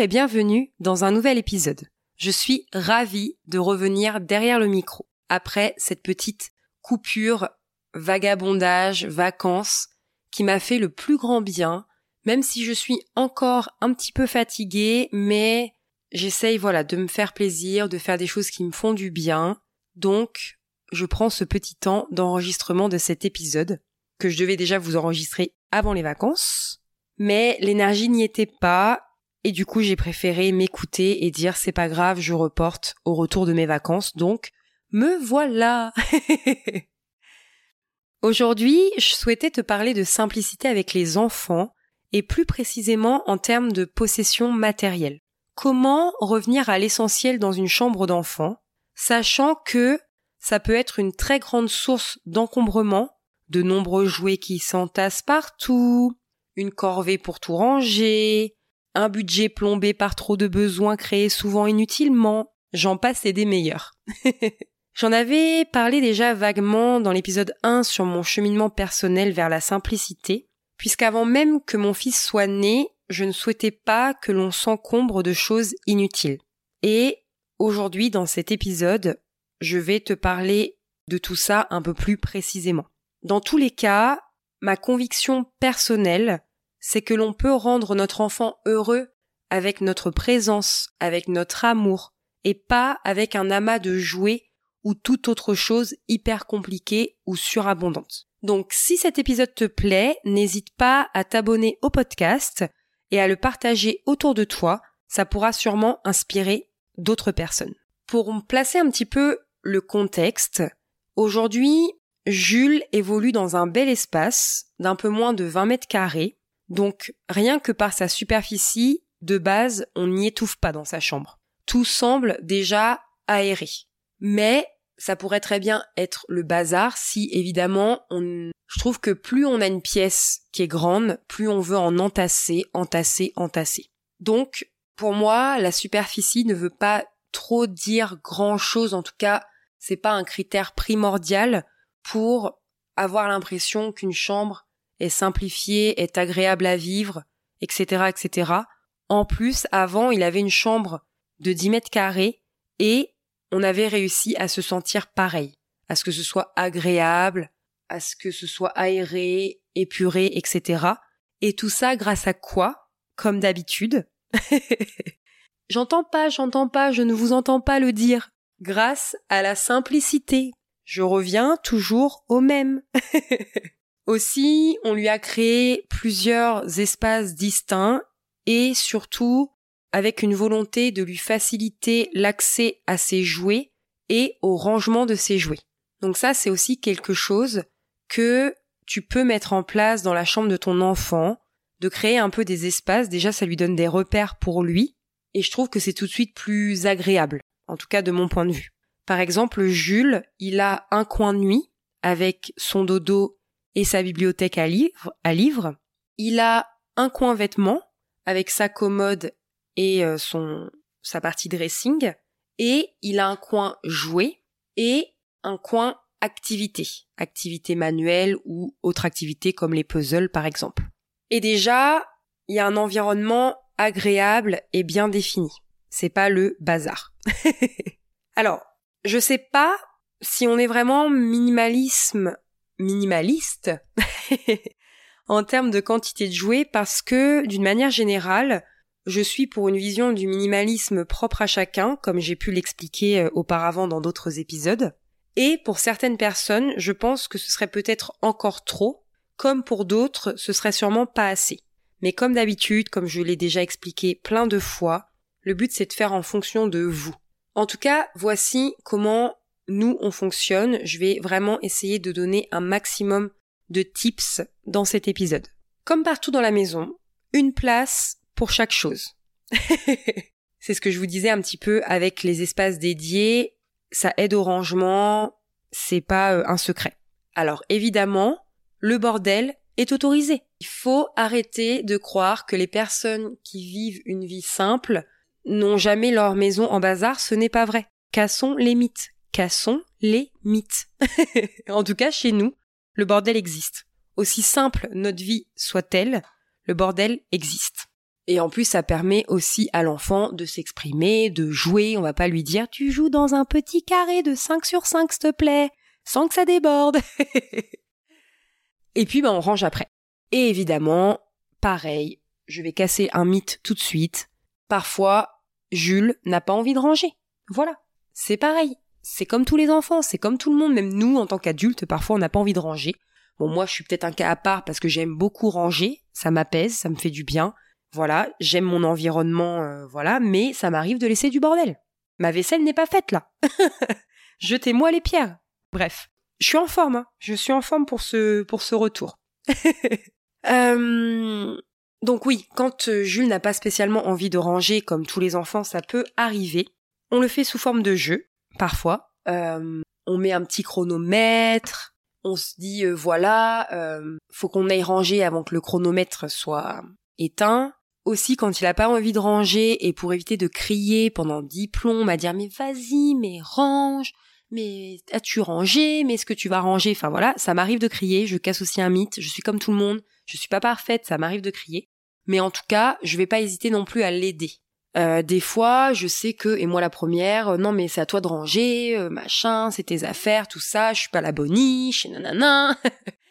Et bienvenue dans un nouvel épisode. Je suis ravie de revenir derrière le micro après cette petite coupure, vagabondage, vacances qui m'a fait le plus grand bien, même si je suis encore un petit peu fatiguée, mais j'essaye voilà de me faire plaisir, de faire des choses qui me font du bien. Donc, je prends ce petit temps d'enregistrement de cet épisode que je devais déjà vous enregistrer avant les vacances, mais l'énergie n'y était pas et du coup, j'ai préféré m'écouter et dire c'est pas grave, je reporte au retour de mes vacances. Donc, me voilà. Aujourd'hui, je souhaitais te parler de simplicité avec les enfants et plus précisément en termes de possession matérielle. Comment revenir à l'essentiel dans une chambre d'enfant, sachant que ça peut être une très grande source d'encombrement, de nombreux jouets qui s'entassent partout, une corvée pour tout ranger, un budget plombé par trop de besoins créés souvent inutilement, j'en passe et des meilleurs. J'en avais parlé déjà vaguement dans l'épisode 1 sur mon cheminement personnel vers la simplicité, puisqu'avant même que mon fils soit né, je ne souhaitais pas que l'on s'encombre de choses inutiles. Et aujourd'hui, dans cet épisode, je vais te parler de tout ça un peu plus précisément. Dans tous les cas, ma conviction personnelle, c'est que l'on peut rendre notre enfant heureux avec notre présence, avec notre amour, et pas avec un amas de jouets ou toute autre chose hyper compliquée ou surabondante. Donc si cet épisode te plaît, n'hésite pas à t'abonner au podcast et à le partager autour de toi, ça pourra sûrement inspirer d'autres personnes. Pour placer un petit peu le contexte, aujourd'hui, Jules évolue dans un bel espace d'un peu moins de 20 mètres carrés donc rien que par sa superficie, de base, on n'y étouffe pas dans sa chambre. Tout semble déjà aéré. Mais ça pourrait très bien être le bazar si évidemment on je trouve que plus on a une pièce qui est grande, plus on veut en entasser, entasser, entasser. Donc pour moi, la superficie ne veut pas trop dire grand chose, en tout cas, c'est pas un critère primordial pour avoir l'impression qu'une chambre est simplifié, est agréable à vivre, etc., etc. En plus, avant, il avait une chambre de 10 mètres carrés et on avait réussi à se sentir pareil, à ce que ce soit agréable, à ce que ce soit aéré, épuré, etc. Et tout ça grâce à quoi? Comme d'habitude. j'entends pas, j'entends pas, je ne vous entends pas le dire. Grâce à la simplicité. Je reviens toujours au même. Aussi, on lui a créé plusieurs espaces distincts et surtout avec une volonté de lui faciliter l'accès à ses jouets et au rangement de ses jouets. Donc ça, c'est aussi quelque chose que tu peux mettre en place dans la chambre de ton enfant, de créer un peu des espaces. Déjà, ça lui donne des repères pour lui et je trouve que c'est tout de suite plus agréable, en tout cas de mon point de vue. Par exemple, Jules, il a un coin de nuit avec son dodo et sa bibliothèque à livres. À livres. Il a un coin vêtements avec sa commode et euh, son sa partie dressing et il a un coin jouet et un coin activité, activité manuelle ou autre activité comme les puzzles par exemple. Et déjà, il y a un environnement agréable et bien défini. C'est pas le bazar. Alors, je sais pas si on est vraiment minimalisme minimaliste en termes de quantité de jouets parce que, d'une manière générale, je suis pour une vision du minimalisme propre à chacun, comme j'ai pu l'expliquer euh, auparavant dans d'autres épisodes. Et pour certaines personnes, je pense que ce serait peut-être encore trop, comme pour d'autres, ce serait sûrement pas assez. Mais comme d'habitude, comme je l'ai déjà expliqué plein de fois, le but c'est de faire en fonction de vous. En tout cas, voici comment nous on fonctionne. Je vais vraiment essayer de donner un maximum de tips dans cet épisode. Comme partout dans la maison, une place pour chaque chose. C'est ce que je vous disais un petit peu avec les espaces dédiés. Ça aide au rangement. C'est pas euh, un secret. Alors évidemment, le bordel est autorisé. Il faut arrêter de croire que les personnes qui vivent une vie simple n'ont jamais leur maison en bazar. Ce n'est pas vrai. Cassons les mythes cassons les mythes. en tout cas, chez nous, le bordel existe. Aussi simple notre vie soit-elle, le bordel existe. Et en plus, ça permet aussi à l'enfant de s'exprimer, de jouer. On va pas lui dire tu joues dans un petit carré de 5 sur 5, s'il te plaît, sans que ça déborde. Et puis, ben, on range après. Et évidemment, pareil, je vais casser un mythe tout de suite. Parfois, Jules n'a pas envie de ranger. Voilà. C'est pareil. C'est comme tous les enfants, c'est comme tout le monde, même nous, en tant qu'adultes, parfois on n'a pas envie de ranger. Bon, moi, je suis peut-être un cas à part parce que j'aime beaucoup ranger, ça m'apaise, ça me fait du bien. Voilà, j'aime mon environnement, euh, voilà, mais ça m'arrive de laisser du bordel. Ma vaisselle n'est pas faite là. Jetez-moi les pierres. Bref, je suis en forme, hein. je suis en forme pour ce pour ce retour. euh, donc oui, quand euh, Jules n'a pas spécialement envie de ranger comme tous les enfants, ça peut arriver. On le fait sous forme de jeu, parfois. Euh, on met un petit chronomètre. On se dit euh, voilà, faut qu'on aille ranger avant que le chronomètre soit éteint. Aussi, quand il a pas envie de ranger et pour éviter de crier pendant dix plombs, à dire mais vas-y, mais range, mais as-tu rangé, mais est-ce que tu vas ranger? Enfin voilà, ça m'arrive de crier. Je casse aussi un mythe. Je suis comme tout le monde. Je suis pas parfaite, ça m'arrive de crier. Mais en tout cas, je vais pas hésiter non plus à l'aider. Euh, des fois, je sais que, et moi la première, euh, non mais c'est à toi de ranger, euh, machin, c'est tes affaires, tout ça, je suis pas la boniche, et nanana.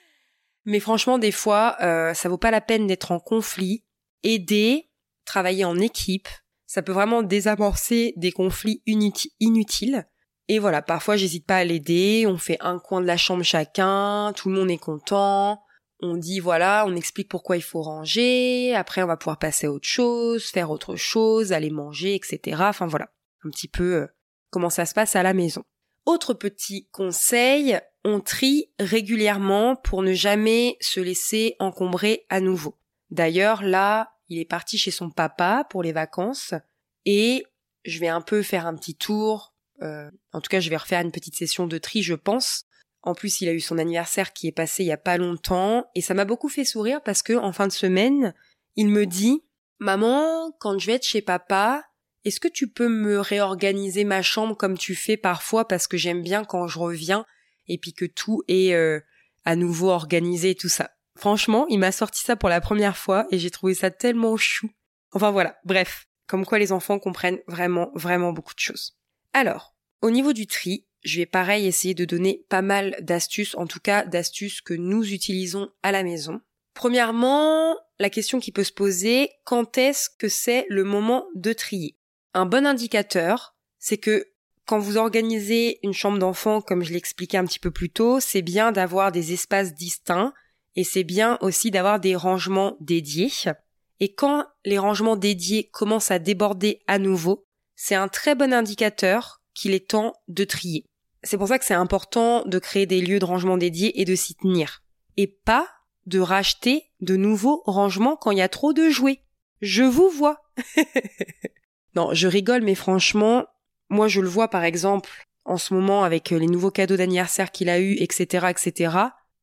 mais franchement, des fois, ça vaut pas la peine d'être en conflit. Aider, travailler en équipe, ça peut vraiment désamorcer des conflits inutiles. Et voilà, parfois j'hésite pas à l'aider, on fait un coin de la chambre chacun, tout le monde est content, on dit voilà, on explique pourquoi il faut ranger, après on va pouvoir passer à autre chose, faire autre chose, aller manger, etc. Enfin voilà, un petit peu euh, comment ça se passe à la maison. Autre petit conseil, on trie régulièrement pour ne jamais se laisser encombrer à nouveau. D'ailleurs là, il est parti chez son papa pour les vacances et je vais un peu faire un petit tour. Euh, en tout cas, je vais refaire une petite session de tri, je pense, en plus, il a eu son anniversaire qui est passé il y a pas longtemps et ça m'a beaucoup fait sourire parce que en fin de semaine, il me dit "Maman, quand je vais être chez papa, est-ce que tu peux me réorganiser ma chambre comme tu fais parfois parce que j'aime bien quand je reviens et puis que tout est euh, à nouveau organisé tout ça." Franchement, il m'a sorti ça pour la première fois et j'ai trouvé ça tellement chou. Enfin voilà, bref, comme quoi les enfants comprennent vraiment vraiment beaucoup de choses. Alors, au niveau du tri, je vais pareil essayer de donner pas mal d'astuces, en tout cas d'astuces que nous utilisons à la maison. Premièrement, la question qui peut se poser, quand est-ce que c'est le moment de trier? Un bon indicateur, c'est que quand vous organisez une chambre d'enfant, comme je l'expliquais un petit peu plus tôt, c'est bien d'avoir des espaces distincts et c'est bien aussi d'avoir des rangements dédiés. Et quand les rangements dédiés commencent à déborder à nouveau, c'est un très bon indicateur qu'il est temps de trier. C'est pour ça que c'est important de créer des lieux de rangement dédiés et de s'y tenir. Et pas de racheter de nouveaux rangements quand il y a trop de jouets. Je vous vois. non, je rigole, mais franchement, moi je le vois par exemple en ce moment avec les nouveaux cadeaux d'anniversaire qu'il a eu, etc., etc.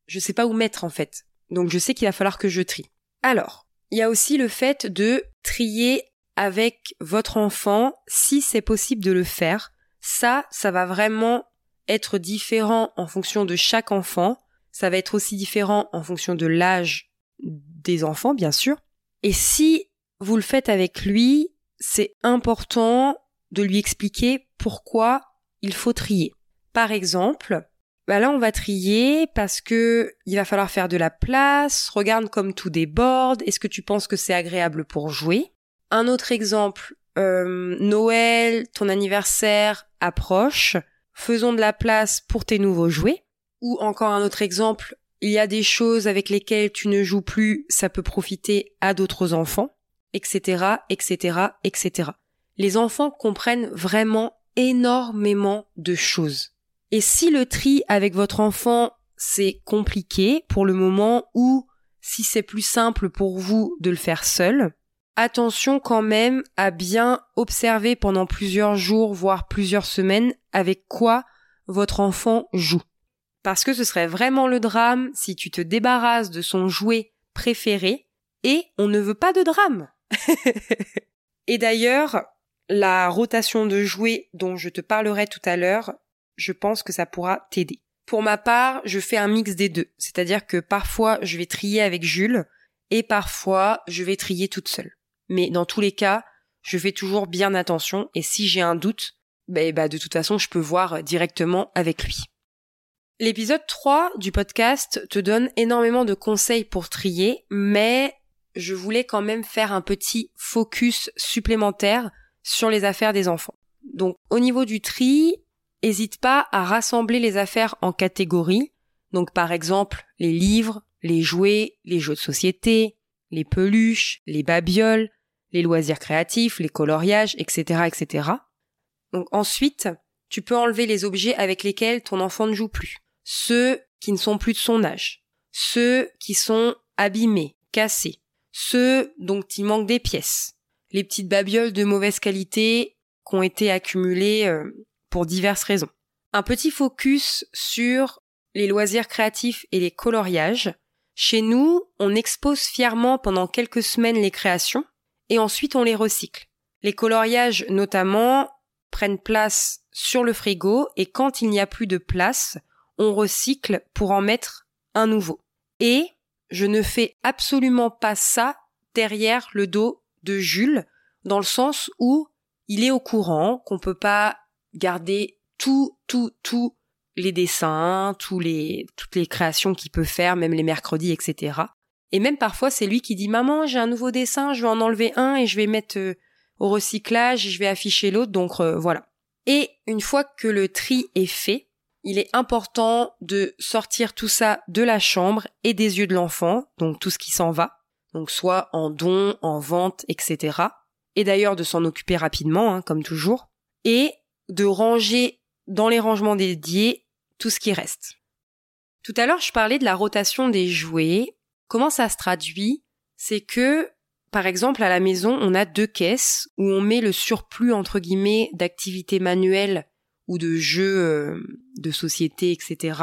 Je sais pas où mettre en fait. Donc je sais qu'il va falloir que je trie. Alors, il y a aussi le fait de trier avec votre enfant si c'est possible de le faire. Ça, ça va vraiment être différent en fonction de chaque enfant. Ça va être aussi différent en fonction de l'âge des enfants, bien sûr. Et si vous le faites avec lui, c'est important de lui expliquer pourquoi il faut trier. Par exemple, bah là on va trier parce que il va falloir faire de la place, regarde comme tout déborde, est-ce que tu penses que c'est agréable pour jouer? Un autre exemple, euh, Noël, ton anniversaire approche, faisons de la place pour tes nouveaux jouets. Ou encore un autre exemple, il y a des choses avec lesquelles tu ne joues plus, ça peut profiter à d'autres enfants, etc., etc., etc. Les enfants comprennent vraiment énormément de choses. Et si le tri avec votre enfant c'est compliqué pour le moment ou si c'est plus simple pour vous de le faire seul, Attention quand même à bien observer pendant plusieurs jours, voire plusieurs semaines, avec quoi votre enfant joue. Parce que ce serait vraiment le drame si tu te débarrasses de son jouet préféré et on ne veut pas de drame. et d'ailleurs, la rotation de jouets dont je te parlerai tout à l'heure, je pense que ça pourra t'aider. Pour ma part, je fais un mix des deux. C'est-à-dire que parfois je vais trier avec Jules et parfois je vais trier toute seule. Mais dans tous les cas, je fais toujours bien attention et si j'ai un doute, bah, bah, de toute façon, je peux voir directement avec lui. L'épisode 3 du podcast te donne énormément de conseils pour trier, mais je voulais quand même faire un petit focus supplémentaire sur les affaires des enfants. Donc au niveau du tri, n'hésite pas à rassembler les affaires en catégories. Donc par exemple les livres, les jouets, les jeux de société, les peluches, les babioles, les loisirs créatifs, les coloriages, etc., etc. Donc ensuite, tu peux enlever les objets avec lesquels ton enfant ne joue plus. Ceux qui ne sont plus de son âge. Ceux qui sont abîmés, cassés. Ceux dont il manque des pièces. Les petites babioles de mauvaise qualité qui ont été accumulées euh, pour diverses raisons. Un petit focus sur les loisirs créatifs et les coloriages. Chez nous, on expose fièrement pendant quelques semaines les créations et ensuite on les recycle. Les coloriages notamment prennent place sur le frigo et quand il n'y a plus de place, on recycle pour en mettre un nouveau. Et je ne fais absolument pas ça derrière le dos de Jules, dans le sens où il est au courant qu'on peut pas garder tout, tout, tout les dessins, tous les, toutes les créations qu'il peut faire, même les mercredis, etc. Et même parfois, c'est lui qui dit Maman, j'ai un nouveau dessin, je vais en enlever un et je vais mettre euh, au recyclage, je vais afficher l'autre, donc euh, voilà. Et une fois que le tri est fait, il est important de sortir tout ça de la chambre et des yeux de l'enfant, donc tout ce qui s'en va, donc soit en don, en vente, etc. Et d'ailleurs de s'en occuper rapidement, hein, comme toujours. Et de ranger dans les rangements dédiés tout ce qui reste. Tout à l'heure, je parlais de la rotation des jouets. Comment ça se traduit? C'est que, par exemple, à la maison, on a deux caisses où on met le surplus, entre guillemets, d'activités manuelles ou de jeux euh, de société, etc.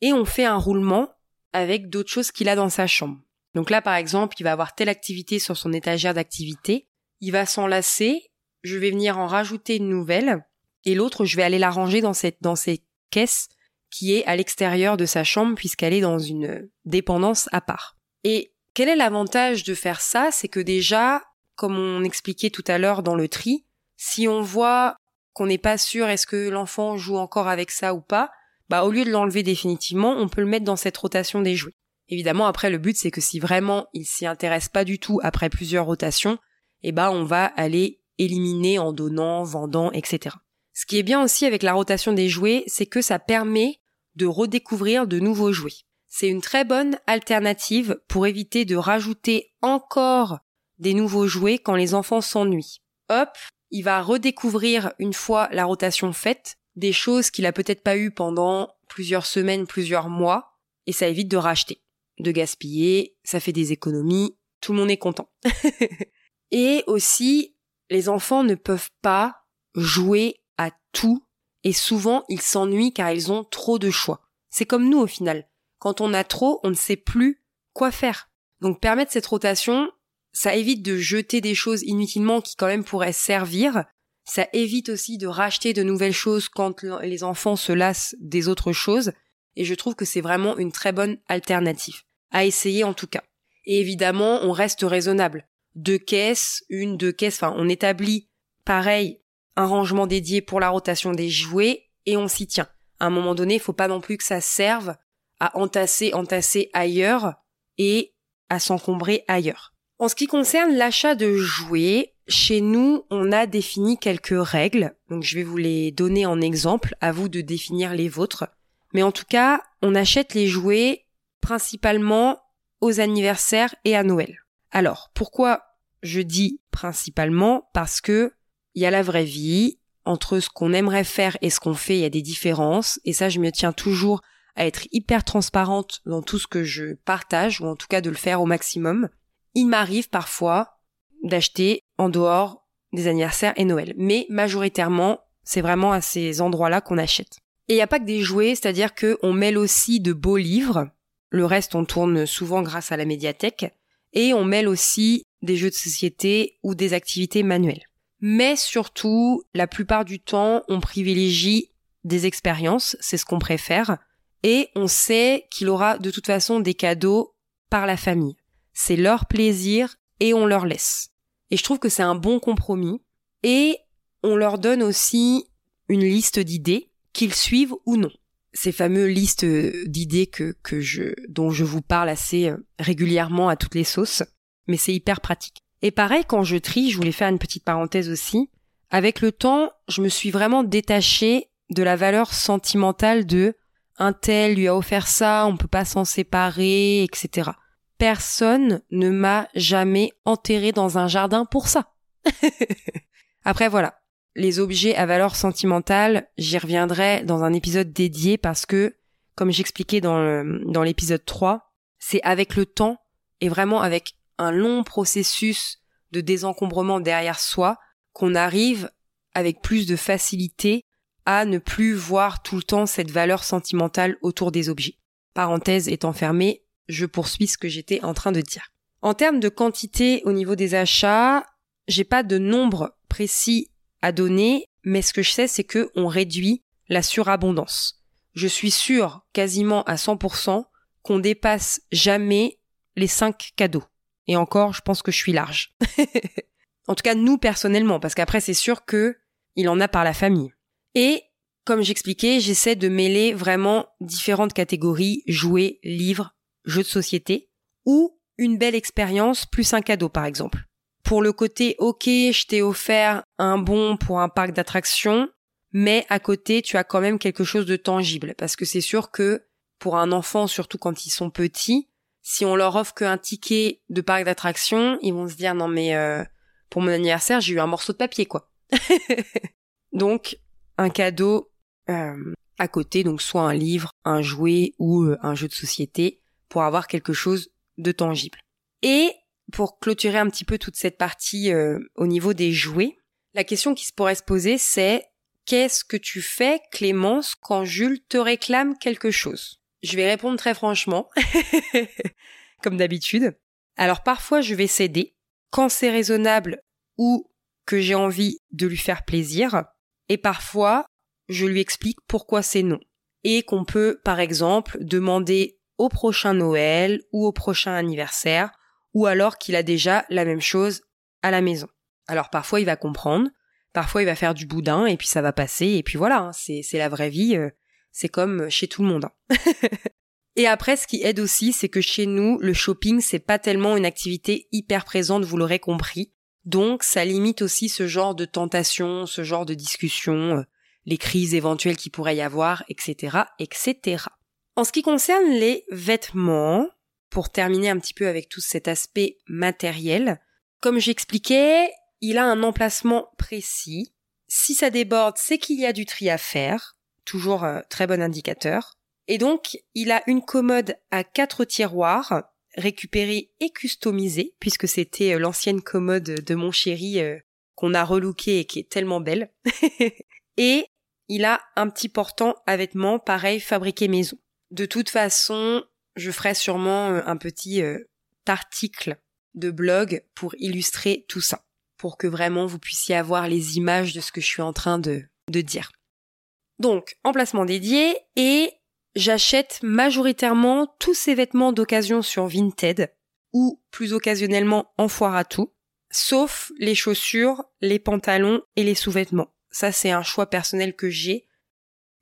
Et on fait un roulement avec d'autres choses qu'il a dans sa chambre. Donc là, par exemple, il va avoir telle activité sur son étagère d'activité. Il va s'enlacer. Je vais venir en rajouter une nouvelle et l'autre, je vais aller la ranger dans cette, dans ces caisses qui est à l'extérieur de sa chambre puisqu'elle est dans une dépendance à part. Et quel est l'avantage de faire ça? C'est que déjà, comme on expliquait tout à l'heure dans le tri, si on voit qu'on n'est pas sûr est-ce que l'enfant joue encore avec ça ou pas, bah au lieu de l'enlever définitivement, on peut le mettre dans cette rotation des jouets. Évidemment, après le but c'est que si vraiment il s'y intéresse pas du tout après plusieurs rotations, eh bah on va aller éliminer en donnant, vendant, etc. Ce qui est bien aussi avec la rotation des jouets, c'est que ça permet de redécouvrir de nouveaux jouets. C'est une très bonne alternative pour éviter de rajouter encore des nouveaux jouets quand les enfants s'ennuient. Hop, il va redécouvrir une fois la rotation faite des choses qu'il a peut-être pas eues pendant plusieurs semaines, plusieurs mois, et ça évite de racheter, de gaspiller, ça fait des économies, tout le monde est content. et aussi, les enfants ne peuvent pas jouer à tout et souvent ils s'ennuient car ils ont trop de choix. C'est comme nous au final. Quand on a trop, on ne sait plus quoi faire. Donc permettre cette rotation, ça évite de jeter des choses inutilement qui quand même pourraient servir. Ça évite aussi de racheter de nouvelles choses quand les enfants se lassent des autres choses. Et je trouve que c'est vraiment une très bonne alternative. À essayer en tout cas. Et évidemment, on reste raisonnable. Deux caisses, une, deux caisses, enfin, on établit pareil un rangement dédié pour la rotation des jouets et on s'y tient. À un moment donné, il faut pas non plus que ça serve à entasser, entasser ailleurs et à s'encombrer ailleurs. En ce qui concerne l'achat de jouets, chez nous, on a défini quelques règles, donc je vais vous les donner en exemple, à vous de définir les vôtres. Mais en tout cas, on achète les jouets principalement aux anniversaires et à Noël. Alors, pourquoi je dis principalement? Parce que il y a la vraie vie, entre ce qu'on aimerait faire et ce qu'on fait, il y a des différences, et ça je me tiens toujours à être hyper transparente dans tout ce que je partage, ou en tout cas de le faire au maximum. Il m'arrive parfois d'acheter en dehors des anniversaires et Noël, mais majoritairement, c'est vraiment à ces endroits-là qu'on achète. Et il n'y a pas que des jouets, c'est-à-dire qu'on mêle aussi de beaux livres, le reste on tourne souvent grâce à la médiathèque, et on mêle aussi des jeux de société ou des activités manuelles. Mais surtout, la plupart du temps, on privilégie des expériences, c'est ce qu'on préfère, et on sait qu'il aura de toute façon des cadeaux par la famille. C'est leur plaisir et on leur laisse. Et je trouve que c'est un bon compromis. Et on leur donne aussi une liste d'idées qu'ils suivent ou non. Ces fameuses listes d'idées que, que je, dont je vous parle assez euh, régulièrement à toutes les sauces. Mais c'est hyper pratique. Et pareil, quand je trie, je voulais faire une petite parenthèse aussi. Avec le temps, je me suis vraiment détachée de la valeur sentimentale de un tel lui a offert ça, on peut pas s'en séparer, etc. Personne ne m'a jamais enterré dans un jardin pour ça. Après voilà, les objets à valeur sentimentale, j'y reviendrai dans un épisode dédié parce que, comme j'expliquais dans, dans l'épisode 3, c'est avec le temps et vraiment avec un long processus de désencombrement derrière soi qu'on arrive avec plus de facilité à ne plus voir tout le temps cette valeur sentimentale autour des objets. Parenthèse étant fermée, je poursuis ce que j'étais en train de dire. En termes de quantité au niveau des achats, j'ai pas de nombre précis à donner, mais ce que je sais, c'est que on réduit la surabondance. Je suis sûre, quasiment à 100%, qu'on dépasse jamais les 5 cadeaux. Et encore, je pense que je suis large. en tout cas, nous personnellement, parce qu'après, c'est sûr que il en a par la famille. Et comme j'expliquais, j'essaie de mêler vraiment différentes catégories, jouets, livres, jeux de société, ou une belle expérience plus un cadeau par exemple. Pour le côté ok, je t'ai offert un bon pour un parc d'attractions, mais à côté tu as quand même quelque chose de tangible, parce que c'est sûr que pour un enfant, surtout quand ils sont petits, si on leur offre qu'un ticket de parc d'attractions, ils vont se dire non mais euh, pour mon anniversaire j'ai eu un morceau de papier quoi. Donc un cadeau euh, à côté, donc soit un livre, un jouet ou euh, un jeu de société, pour avoir quelque chose de tangible. Et pour clôturer un petit peu toute cette partie euh, au niveau des jouets, la question qui se pourrait se poser, c'est qu'est-ce que tu fais, Clémence, quand Jules te réclame quelque chose? Je vais répondre très franchement, comme d'habitude. Alors parfois, je vais céder quand c'est raisonnable ou que j'ai envie de lui faire plaisir. Et parfois, je lui explique pourquoi c'est non. Et qu'on peut, par exemple, demander au prochain Noël ou au prochain anniversaire, ou alors qu'il a déjà la même chose à la maison. Alors parfois il va comprendre, parfois il va faire du boudin et puis ça va passer et puis voilà, hein, c'est la vraie vie, euh, c'est comme chez tout le monde. Hein. et après ce qui aide aussi, c'est que chez nous le shopping c'est pas tellement une activité hyper présente, vous l'aurez compris. Donc ça limite aussi ce genre de tentation, ce genre de discussion, euh, les crises éventuelles qui pourrait y avoir, etc., etc. En ce qui concerne les vêtements, pour terminer un petit peu avec tout cet aspect matériel, comme j'expliquais, il a un emplacement précis. Si ça déborde, c'est qu'il y a du tri à faire. Toujours euh, très bon indicateur. Et donc, il a une commode à quatre tiroirs récupéré et customisé, puisque c'était euh, l'ancienne commode de mon chéri euh, qu'on a relooké et qui est tellement belle. et il a un petit portant à vêtements pareil fabriqué maison. De toute façon, je ferai sûrement euh, un petit article de blog pour illustrer tout ça, pour que vraiment vous puissiez avoir les images de ce que je suis en train de dire. Donc, emplacement dédié et j'achète majoritairement tous ces vêtements d'occasion sur Vinted ou plus occasionnellement en foire à tout, sauf les chaussures, les pantalons et les sous-vêtements. Ça, c'est un choix personnel que j'ai.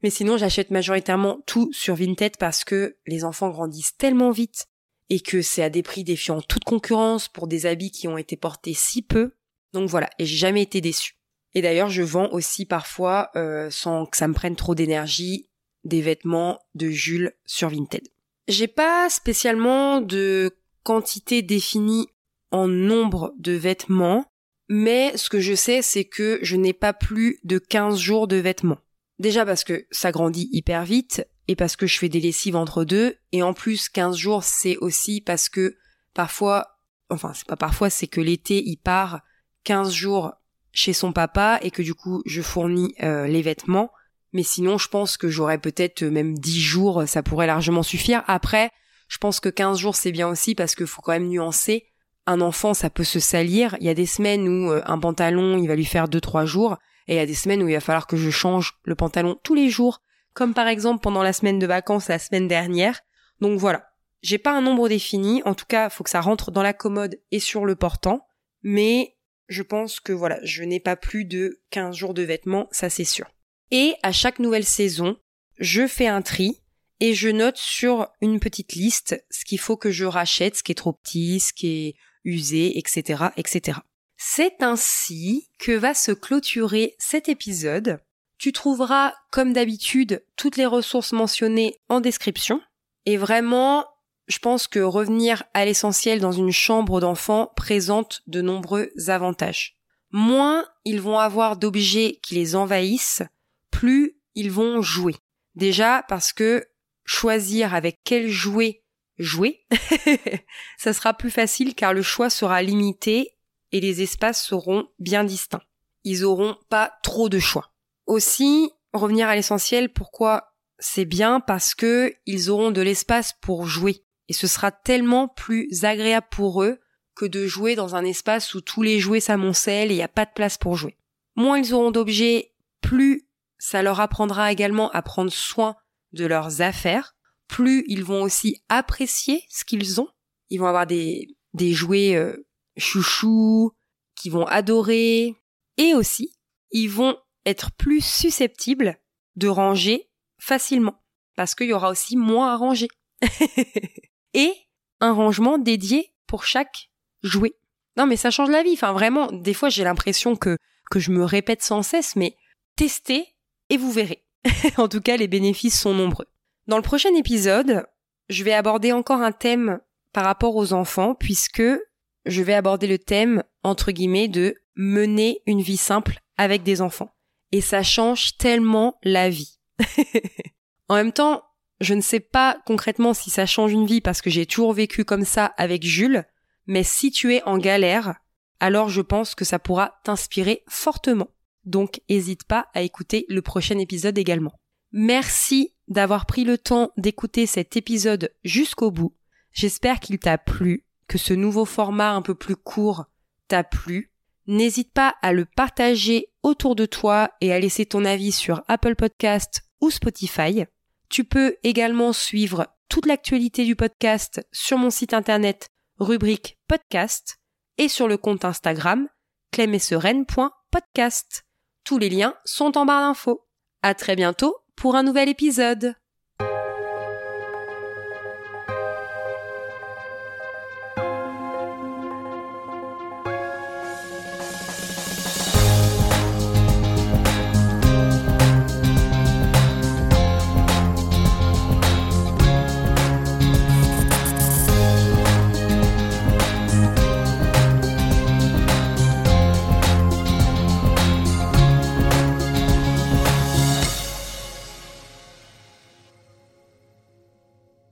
Mais sinon, j'achète majoritairement tout sur Vinted parce que les enfants grandissent tellement vite et que c'est à des prix défiant toute concurrence pour des habits qui ont été portés si peu. Donc voilà, et j'ai jamais été déçue. Et d'ailleurs, je vends aussi parfois, euh, sans que ça me prenne trop d'énergie, des vêtements de Jules sur Vinted. J'ai pas spécialement de quantité définie en nombre de vêtements, mais ce que je sais c'est que je n'ai pas plus de 15 jours de vêtements. Déjà parce que ça grandit hyper vite et parce que je fais des lessives entre deux et en plus 15 jours c'est aussi parce que parfois enfin c'est pas parfois c'est que l'été il part 15 jours chez son papa et que du coup je fournis euh, les vêtements mais sinon, je pense que j'aurais peut-être euh, même 10 jours, ça pourrait largement suffire. Après, je pense que 15 jours, c'est bien aussi parce qu'il faut quand même nuancer. Un enfant, ça peut se salir. Il y a des semaines où euh, un pantalon, il va lui faire 2-3 jours. Et il y a des semaines où il va falloir que je change le pantalon tous les jours. Comme par exemple pendant la semaine de vacances la semaine dernière. Donc voilà. J'ai pas un nombre défini. En tout cas, faut que ça rentre dans la commode et sur le portant. Mais je pense que voilà, je n'ai pas plus de 15 jours de vêtements, ça c'est sûr. Et à chaque nouvelle saison, je fais un tri et je note sur une petite liste ce qu'il faut que je rachète, ce qui est trop petit, ce qui est usé, etc., etc. C'est ainsi que va se clôturer cet épisode. Tu trouveras, comme d'habitude, toutes les ressources mentionnées en description. Et vraiment, je pense que revenir à l'essentiel dans une chambre d'enfant présente de nombreux avantages. Moins ils vont avoir d'objets qui les envahissent, plus ils vont jouer. Déjà parce que choisir avec quel jouet jouer, ça sera plus facile car le choix sera limité et les espaces seront bien distincts. Ils auront pas trop de choix. Aussi, revenir à l'essentiel, pourquoi c'est bien? Parce que ils auront de l'espace pour jouer et ce sera tellement plus agréable pour eux que de jouer dans un espace où tous les jouets s'amoncellent et il n'y a pas de place pour jouer. Moins ils auront d'objets, plus ça leur apprendra également à prendre soin de leurs affaires, plus ils vont aussi apprécier ce qu'ils ont. Ils vont avoir des, des jouets euh, chouchous, qui vont adorer, et aussi, ils vont être plus susceptibles de ranger facilement, parce qu'il y aura aussi moins à ranger. et un rangement dédié pour chaque jouet. Non mais ça change la vie, enfin vraiment, des fois j'ai l'impression que, que je me répète sans cesse, mais testez et vous verrez. en tout cas, les bénéfices sont nombreux. Dans le prochain épisode, je vais aborder encore un thème par rapport aux enfants, puisque je vais aborder le thème, entre guillemets, de mener une vie simple avec des enfants. Et ça change tellement la vie. en même temps, je ne sais pas concrètement si ça change une vie parce que j'ai toujours vécu comme ça avec Jules, mais si tu es en galère, alors je pense que ça pourra t'inspirer fortement. Donc n'hésite pas à écouter le prochain épisode également. Merci d'avoir pris le temps d'écouter cet épisode jusqu'au bout. J'espère qu'il t'a plu, que ce nouveau format un peu plus court t'a plu. N'hésite pas à le partager autour de toi et à laisser ton avis sur Apple Podcast ou Spotify. Tu peux également suivre toute l'actualité du podcast sur mon site internet rubrique podcast et sur le compte Instagram clemessereine.podcast. Tous les liens sont en barre d'infos. À très bientôt pour un nouvel épisode.